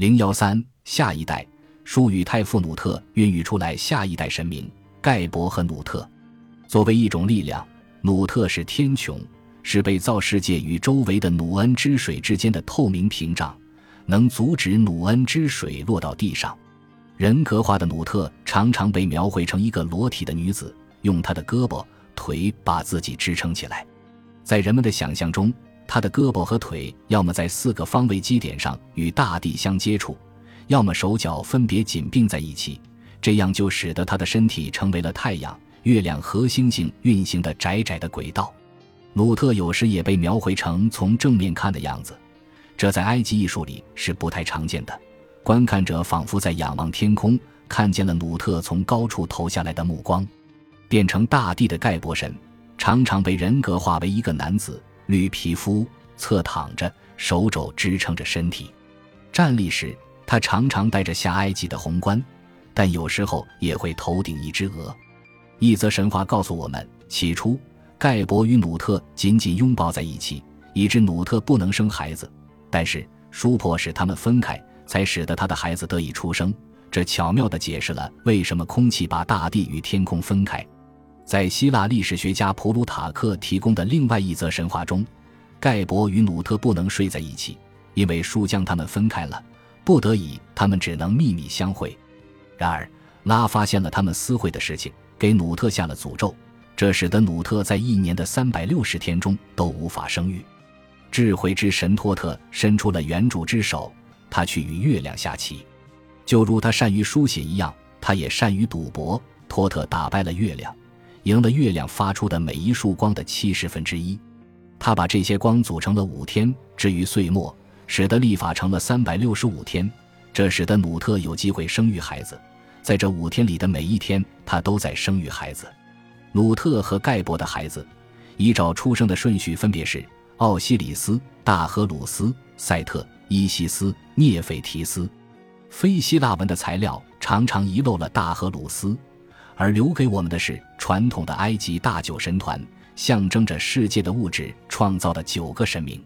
零幺三下一代，舒与泰夫努特孕育出来下一代神明盖博和努特。作为一种力量，努特是天穹，是被造世界与周围的努恩之水之间的透明屏障，能阻止努恩之水落到地上。人格化的努特常常被描绘成一个裸体的女子，用她的胳膊腿把自己支撑起来。在人们的想象中，他的胳膊和腿要么在四个方位基点上与大地相接触，要么手脚分别紧并在一起，这样就使得他的身体成为了太阳、月亮和星星运行的窄窄的轨道。努特有时也被描绘成从正面看的样子，这在埃及艺术里是不太常见的。观看者仿佛在仰望天空，看见了努特从高处投下来的目光。变成大地的盖博神，常常被人格化为一个男子，绿皮肤，侧躺着，手肘支撑着身体。站立时，他常常戴着下埃及的红冠，但有时候也会头顶一只鹅。一则神话告诉我们，起初盖博与努特紧紧拥抱在一起，以致努特不能生孩子。但是叔婆使他们分开。才使得他的孩子得以出生，这巧妙地解释了为什么空气把大地与天空分开。在希腊历史学家普鲁塔克提供的另外一则神话中，盖博与努特不能睡在一起，因为树将他们分开了，不得已他们只能秘密相会。然而拉发现了他们私会的事情，给努特下了诅咒，这使得努特在一年的三百六十天中都无法生育。智慧之神托特伸出了援助之手。他去与月亮下棋，就如他善于书写一样，他也善于赌博。托特打败了月亮，赢了月亮发出的每一束光的七十分之一。他把这些光组成了五天，至于岁末，使得历法成了三百六十五天。这使得努特有机会生育孩子。在这五天里的每一天，他都在生育孩子。努特和盖博的孩子，依照出生的顺序分别是奥西里斯、大荷鲁斯、赛特。伊西斯、涅斐提斯，非希腊文的材料常常遗漏了大荷鲁斯，而留给我们的是传统的埃及大酒神团，象征着世界的物质创造的九个神明。